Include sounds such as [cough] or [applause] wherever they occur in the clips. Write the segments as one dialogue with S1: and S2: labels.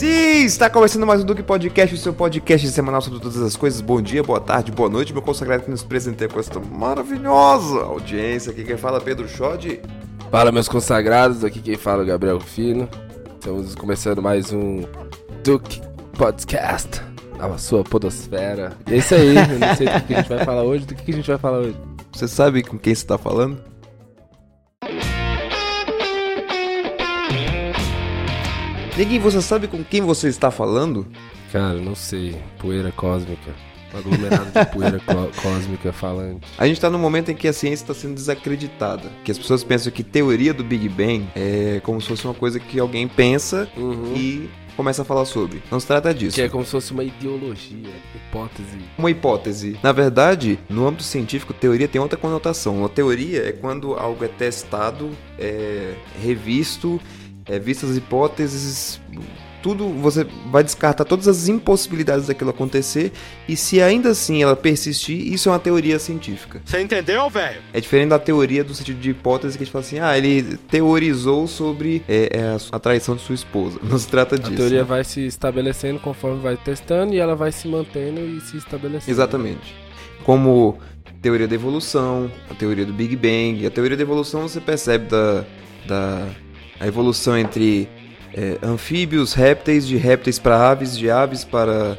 S1: Sim, está começando mais um Duque Podcast, o seu podcast semanal sobre todas as coisas. Bom dia, boa tarde, boa noite, meu consagrado que nos presenteia com essa maravilhosa audiência. Aqui quem fala é Pedro Schod.
S2: Fala, meus consagrados, aqui quem fala é Gabriel Fino. Estamos começando mais um Duke Podcast, na sua podosfera. E é isso aí, eu não sei do que a gente vai falar hoje, do que a gente vai falar hoje.
S1: Você sabe com quem você está falando? Neguinho, você sabe com quem você está falando?
S2: Cara, não sei, poeira cósmica. Um aglomerado de poeira [laughs] cósmica falante.
S1: A gente está no momento em que a ciência está sendo desacreditada. Que as pessoas pensam que teoria do Big Bang é como se fosse uma coisa que alguém pensa
S2: Uhum.
S1: e começa a falar sobre. Não se trata disso.
S2: Que é como se fosse uma ideologia, hipótese.
S1: Uma hipótese. Na verdade, no âmbito científico, teoria tem outra conotação. Uma teoria é quando algo é testado, é revisto, é vistas as hipóteses, tudo você vai descartar todas as impossibilidades daquilo acontecer e se ainda assim ela persistir, isso é uma teoria científica.
S3: Você entendeu, velho?
S1: É diferente da teoria do sentido de hipótese que a gente fala assim, ah, ele teorizou sobre é, é, a traição de sua esposa. [laughs] Não se trata disso.
S2: A teoria
S1: né?
S2: vai se estabelecendo conforme vai testando e ela vai se mantendo e se estabelecendo.
S1: Exatamente. Como teoria da evolução, a teoria do Big Bang. A teoria da evolução você percebe da, da a evolução entre é, anfíbios, répteis, de répteis para aves, de aves para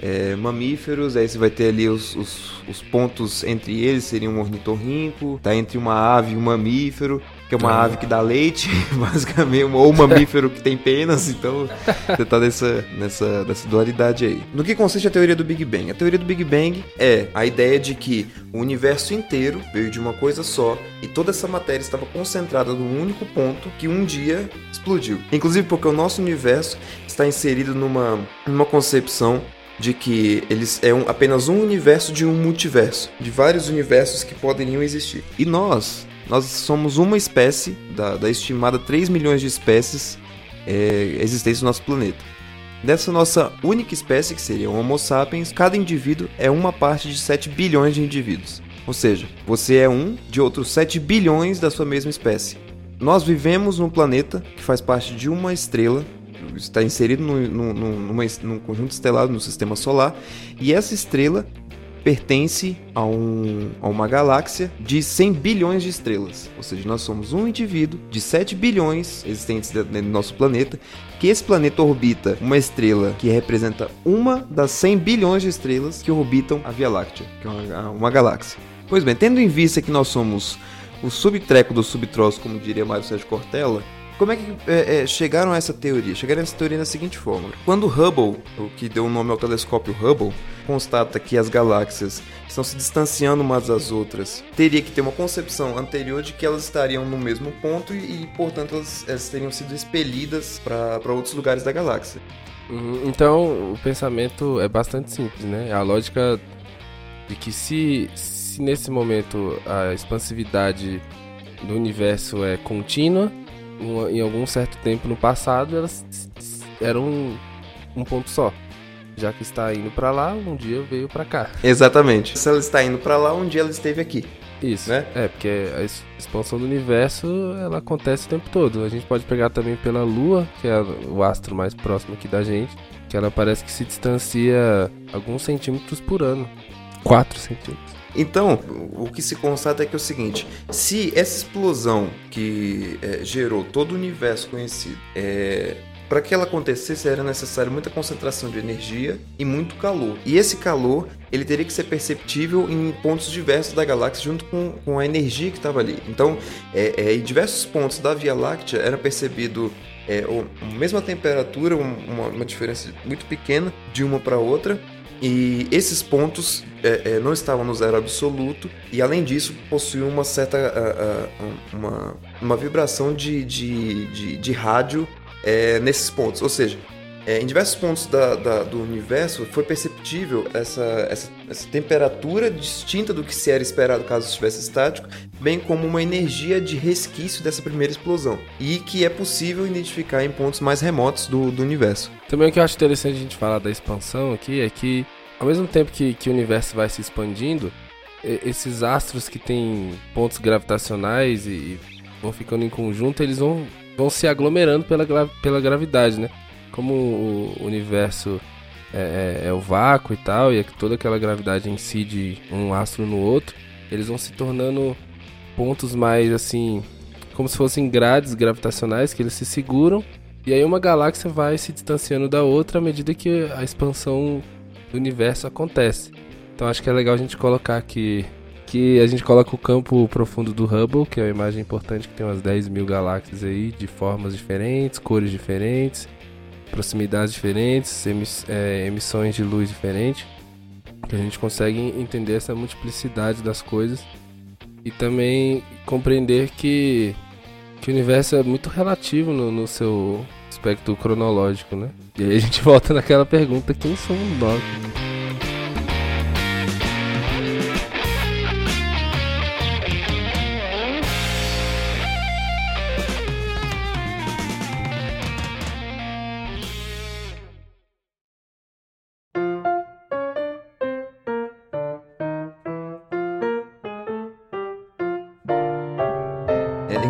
S1: é, mamíferos. Aí você vai ter ali os, os, os pontos entre eles, seria um ornitorrinco, tá entre uma ave e um mamífero. Que é uma
S2: Ah.
S1: ave que dá leite, [laughs] basicamente, ou um mamífero que tem penas, então você tá nessa, nessa, nessa dualidade aí. No que consiste a teoria do Big Bang? A teoria do Big Bang é a ideia de que o universo inteiro veio de uma coisa só e toda essa matéria estava concentrada num único ponto que um dia explodiu. Inclusive porque o nosso universo está inserido numa, numa concepção de que eles é um- apenas um universo de um multiverso, de vários universos que poderiam existir. E nós, nós somos uma espécie da, da estimada 3 milhões de espécies é, existentes no nosso planeta. Dessa nossa única espécie, que seria o Homo sapiens, cada indivíduo é uma parte de 7 bilhões de indivíduos. Ou seja, você é um de outros 7 bilhões da sua mesma espécie. Nós vivemos num planeta que faz parte de uma estrela, está inserido num, conjunto estelar no sistema solar, e essa estrela pertence a, um- a uma galáxia de 100 bilhões de estrelas. Ou seja, nós somos um indivíduo de 7 bilhões existentes dentro do nosso planeta, que esse planeta orbita uma estrela que representa uma das 100 bilhões de estrelas que orbitam a Via Láctea, que é uma, uma galáxia. Pois bem, tendo em vista que nós somos o subtreco do subtroço, como diria Mário Sérgio Cortella, como é que é, é, chegaram a essa teoria? Chegaram a essa teoria da seguinte forma: quando Hubble, o que deu o nome ao telescópio Hubble, constata que as galáxias estão se distanciando umas das outras, teria que ter uma concepção anterior de que elas estariam no mesmo ponto e, e, portanto, elas, elas teriam sido expelidas para outros lugares da galáxia.
S2: Uhum, Então, o pensamento é bastante simples, né? A lógica de que se, se nesse momento a expansividade do universo é contínua, em algum certo tempo no passado elas eram um, um ponto só. Já que está indo pra lá, um dia veio pra cá.
S1: Exatamente. Se ela está indo para lá, um dia ela esteve aqui.
S2: Isso,
S1: Né?
S2: É, porque a ex- expansão do universo, ela acontece o tempo todo. A gente pode pegar também pela Lua, que é o astro mais próximo aqui da gente, que ela parece que se distancia alguns centímetros por ano. 4 centímetros.
S1: Então, o que se constata é que é o seguinte: se essa explosão que é, gerou todo o universo conhecido, é, para que ela acontecesse era necessário muita concentração de energia e muito calor. E esse calor ele teria que ser perceptível em pontos diversos da galáxia junto com, com a energia que estava ali. Então, é, é, em diversos pontos da Via Láctea era percebido é, a mesma temperatura, um- uma, uma diferença muito pequena de uma para outra. E esses pontos é, é, não estavam no zero absoluto e além disso possuíam uma certa ah, ah, uma, uma vibração de, de, de, de rádio é, nesses pontos. Ou seja, é, em diversos pontos da- da- do universo foi perceptível essa, essa, essa temperatura distinta do que se era esperado caso estivesse estático, bem como uma energia de resquício dessa primeira explosão. E que é possível identificar em pontos mais remotos do, do universo.
S2: Também o que eu acho interessante a gente falar da expansão aqui é que, ao mesmo tempo que, que o universo vai se expandindo, esses astros que têm pontos gravitacionais e, e vão ficando em conjunto, eles vão, vão se aglomerando pela, pela gravidade, né? Como o universo é, é, é, o vácuo e tal, e é toda aquela gravidade incide um astro no outro, eles vão se tornando pontos mais assim, como se fossem grades gravitacionais que eles se seguram, e aí uma galáxia vai se distanciando da outra à medida que a expansão do universo acontece. Então acho que é legal a gente colocar aqui que a gente coloca o campo profundo do Hubble, que é uma imagem importante que tem umas 10 mil galáxias aí, de formas diferentes, cores diferentes, proximidades diferentes, emiss é, emissões de luz diferentes, que a gente consegue entender essa multiplicidade das coisas e também compreender que, que o universo é muito relativo no, no seu aspecto cronológico, né? E aí a gente [laughs] volta naquela pergunta, quem somos nós?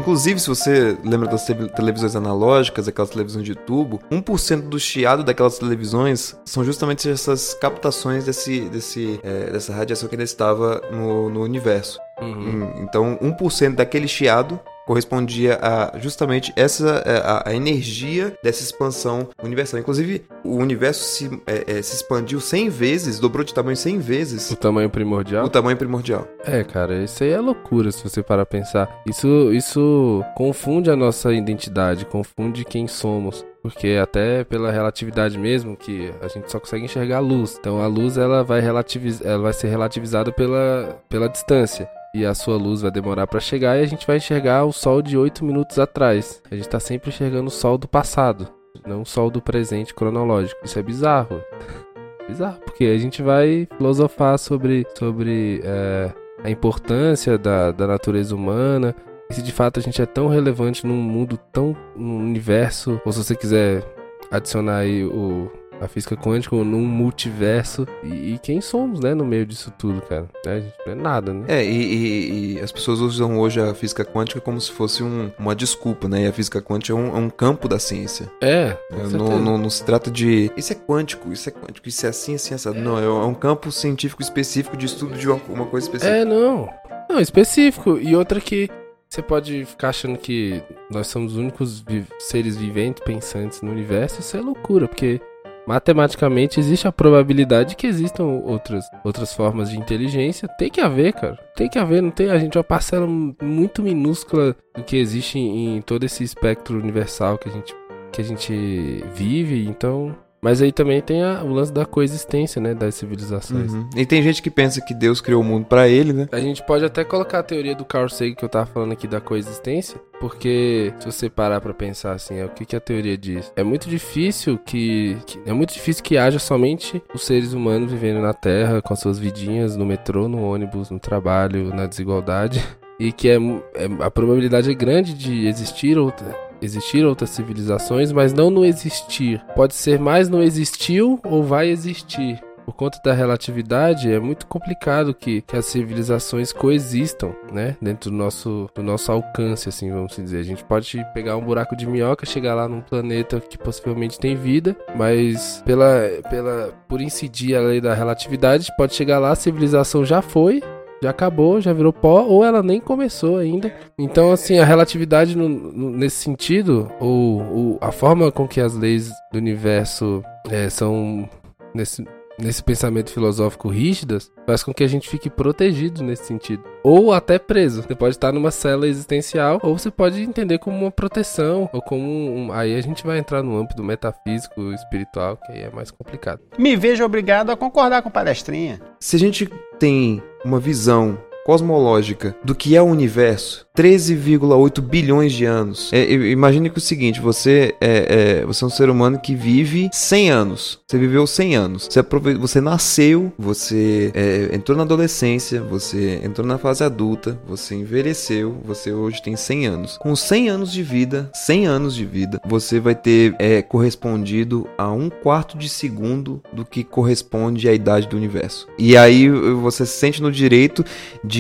S1: Inclusive, se você lembra das televisões analógicas, aquelas televisões de tubo, 1% do chiado daquelas televisões são justamente essas captações desse, desse, é, dessa radiação que ainda estava no, no universo. Uhum. Então, 1% daquele chiado correspondia a justamente essa é, a, a, energia dessa expansão universal. Inclusive, o universo se, é, é, se expandiu 100 vezes, dobrou de tamanho 100 vezes.
S2: O tamanho primordial?
S1: O tamanho primordial.
S2: É, cara, isso aí é loucura se você parar a pensar. Isso, isso confunde a nossa identidade, confunde quem somos. Porque até pela relatividade mesmo, que a gente só consegue enxergar a luz. Então a luz ela vai, relativiz... ela vai ser relativizada pela, pela distância e a sua luz vai demorar para chegar e a gente vai enxergar o sol de 8 minutos atrás. A gente tá sempre enxergando o sol do passado, não o sol do presente cronológico. Isso é bizarro. [laughs] bizarro, porque a gente vai filosofar sobre, sobre é, a importância da, da natureza humana. E se de fato a gente é tão relevante num mundo tão. num universo, ou se você quiser adicionar aí o, a física quântica num multiverso. E, e, quem somos, né, no meio disso tudo, cara? É, a gente não é nada, né?
S1: É, e, e, e, as pessoas usam hoje a física quântica como se fosse um, uma desculpa, né? E a física quântica é um, é um campo da ciência.
S2: É.
S1: Não, não, não, se trata de. Isso é quântico, isso é quântico, isso é assim, assim, assim. Não, é, é um campo científico específico de estudo de uma, uma coisa específica.
S2: É, não. Não, específico. E outra que. Você pode ficar achando que nós somos os únicos vi seres viventes, pensantes no universo, isso é loucura, porque matematicamente existe a probabilidade que existam outras, outras formas de inteligência. Tem que haver, cara. Tem que haver, não tem. A gente é uma parcela muito minúscula do que existe em, em todo esse espectro universal que a gente, que a gente vive. Então, mas aí também tem a, o lance da coexistência, né, das civilizações. Uhum.
S1: E tem gente que pensa que Deus criou o mundo para ele, né?
S2: A gente pode até colocar a teoria do Carl Sagan que eu tava falando aqui da coexistência, porque se você parar para pensar assim, é o que, que a teoria diz? É muito difícil que, que, é muito difícil que haja somente os seres humanos vivendo na Terra com as suas vidinhas no metrô, no ônibus, no trabalho, na desigualdade. [laughs] E que é, é a probabilidade é grande de existir outra existir outras civilizações, mas não no existir. Pode ser mais no existiu ou vai existir. Por conta da relatividade, é muito complicado que, que as civilizações coexistam, né? Dentro do nosso, do nosso alcance, assim, vamos dizer. A gente pode pegar um buraco de minhoca, chegar lá num planeta que possivelmente tem vida, mas pela, pela, por incidir a lei da relatividade, pode chegar lá, a civilização já foi, já acabou, já virou pó, ou ela nem começou ainda. Então, assim, a relatividade no, no, nesse sentido, ou, ou, a forma com que as leis do universo é, são nesse, nesse pensamento filosófico rígidas, faz com que a gente fique protegido nesse sentido. Ou até preso. Você pode estar numa cela existencial, ou você pode entender como uma proteção, ou como um. Aí a gente vai entrar no âmbito metafísico, espiritual, que aí é mais complicado.
S3: Me vejo obrigado a concordar com palestrinha.
S1: Se a gente tem uma visão cosmológica do que é o universo, 13,8 bilhões de anos. É, imagine que é o seguinte, você é, é, você é um ser humano que vive 100 anos. Você viveu 100 anos. Você, você nasceu, você é, entrou na adolescência, você entrou na fase adulta, você envelheceu, você hoje tem 100 anos. Com 100 anos de vida, 100 anos de vida, você vai ter é, correspondido a um quarto de segundo do que corresponde à idade do universo. E aí você se sente no direito de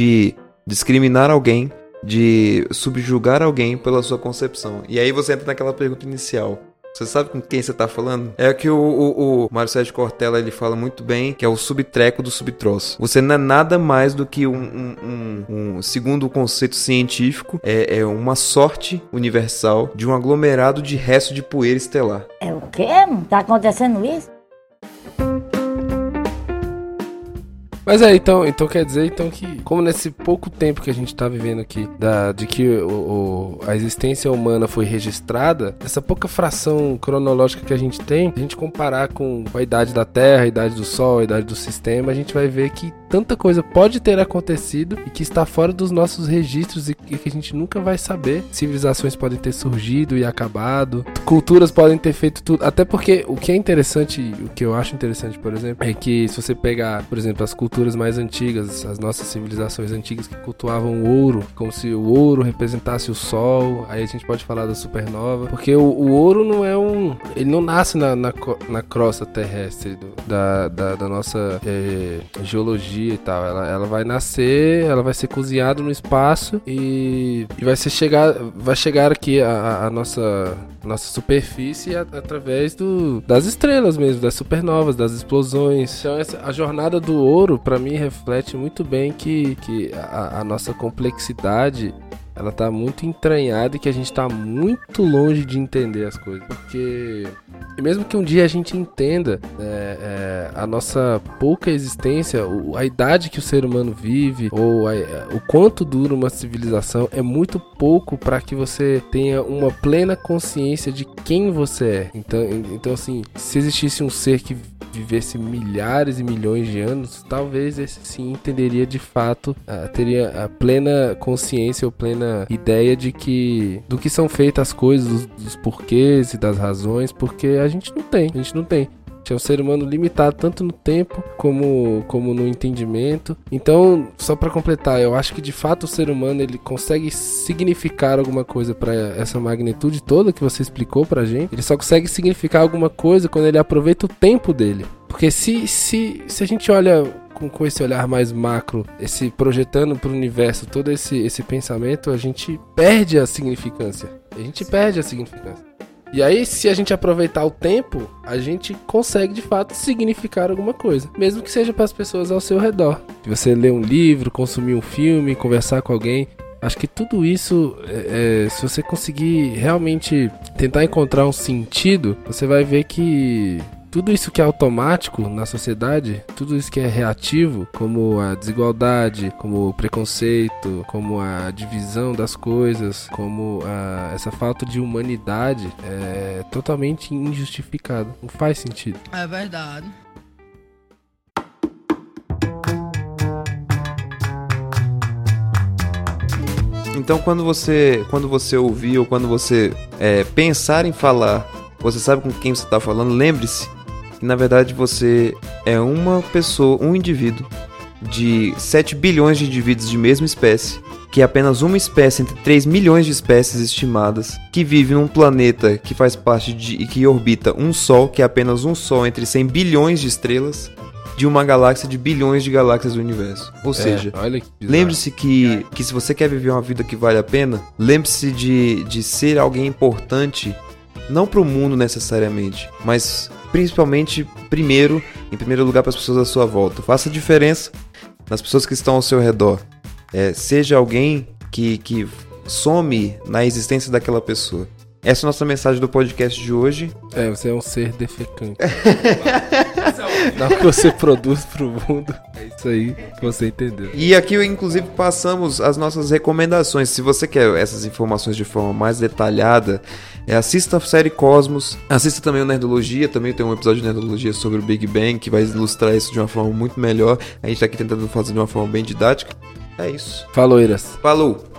S1: discriminar alguém, de subjugar alguém pela sua concepção. E aí você entra naquela pergunta inicial: Você sabe com quem você tá falando? É que o, o, o Mário Sérgio Cortella ele fala muito bem, que é o subtreco do subtroço. Você não é nada mais do que um, um, um, um segundo o conceito científico, é, é uma sorte universal de um aglomerado de resto de poeira estelar.
S4: É o quê? Tá acontecendo isso?
S2: Mas é, então, então quer dizer então que, como nesse pouco tempo que a gente tá vivendo aqui, da, de que o, o, a existência humana foi registrada, essa pouca fração cronológica que a gente tem, a gente comparar com a idade da Terra, a idade do Sol, a idade do sistema, a gente vai ver que tanta coisa pode ter acontecido e que está fora dos nossos registros e que a gente nunca vai saber. Civilizações podem ter surgido e acabado, culturas podem ter feito tudo. Até porque o que é interessante, o que eu acho interessante, por exemplo, é que se você pegar, por exemplo, as culturas mais antigas, as nossas civilizações antigas que cultuavam o ouro, como se o ouro representasse o sol, aí a gente pode falar da supernova, porque o, o ouro não é um. Ele não nasce na, na, na crosta terrestre do, da, da, da, nossa é, geologia e tal. Ela, ela vai nascer, ela vai ser cozinhada no espaço e, e vai ser chegar, vai chegar aqui a, a nossa nossa superfície através do, das estrelas mesmo, das supernovas, das explosões. Então essa, a jornada do ouro para mim reflete muito bem que, que a, a nossa complexidade ela tá muito entranhada e que a gente tá muito longe de entender as coisas. Porque, e mesmo que um dia a gente entenda é, é, a nossa pouca existência, a idade que o ser humano vive, ou a, o quanto dura uma civilização, é muito pouco para que você tenha uma plena consciência de quem você é. Então, então assim, se existisse um ser que vivesse milhares e milhões de anos, talvez esse sim entenderia de fato, uh, teria a plena consciência ou plena ideia de que do que são feitas as coisas, dos, dos porquês e das razões, porque a gente não tem, a gente não tem é um ser humano limitado tanto no tempo como, como no entendimento. Então, só para completar, eu acho que de fato o ser humano ele consegue significar alguma coisa para essa magnitude toda que você explicou pra gente. Ele só consegue significar alguma coisa quando ele aproveita o tempo dele. Porque se, se, se a gente olha com, com esse olhar mais macro, esse projetando para o universo todo esse, esse pensamento, a gente perde a significância. A gente perde a significância. E aí, se a gente aproveitar o tempo, a gente consegue de fato significar alguma coisa, mesmo que seja para as pessoas ao seu redor. Se você ler um livro, consumir um filme, conversar com alguém, acho que tudo isso, é, é, se você conseguir realmente tentar encontrar um sentido, você vai ver que tudo isso que é automático na sociedade, tudo isso que é reativo, como a desigualdade, como o preconceito, como a divisão das coisas, como a, essa falta de humanidade, é totalmente injustificado. Não faz sentido.
S5: É verdade.
S1: Então, quando você, quando você ouvir ou quando você é, pensar em falar, você sabe com quem você está falando, lembre-se na verdade você é uma pessoa, um indivíduo de 7 bilhões de indivíduos de mesma espécie, que é apenas uma espécie entre 3 milhões de espécies estimadas, que vive num planeta que faz parte de e que orbita um sol, que é apenas um sol entre 100 bilhões de estrelas, de uma galáxia de bilhões de galáxias do universo. Ou é, seja, lembre-se que, que se você quer viver uma vida que vale a pena, lembre-se de, de ser alguém importante, não para o mundo necessariamente, mas principalmente primeiro, em primeiro lugar para as pessoas à sua volta. Faça diferença nas pessoas que estão ao seu redor. É, seja alguém que, que some na existência daquela pessoa. Essa é a nossa mensagem do podcast de hoje.
S2: É, você é um ser defecante. [laughs] Não que você produz pro mundo. É isso aí que você entendeu.
S1: E aqui, inclusive, passamos as nossas recomendações. Se você quer essas informações de forma mais detalhada, é, assista a série Cosmos. Assista também o Nerdologia. Também tem um episódio de Nerdologia sobre o Big Bang que vai ilustrar isso de uma forma muito melhor. A gente tá aqui tentando fazer de uma forma bem didática. É isso.
S2: Falou, Iras.
S1: Falou.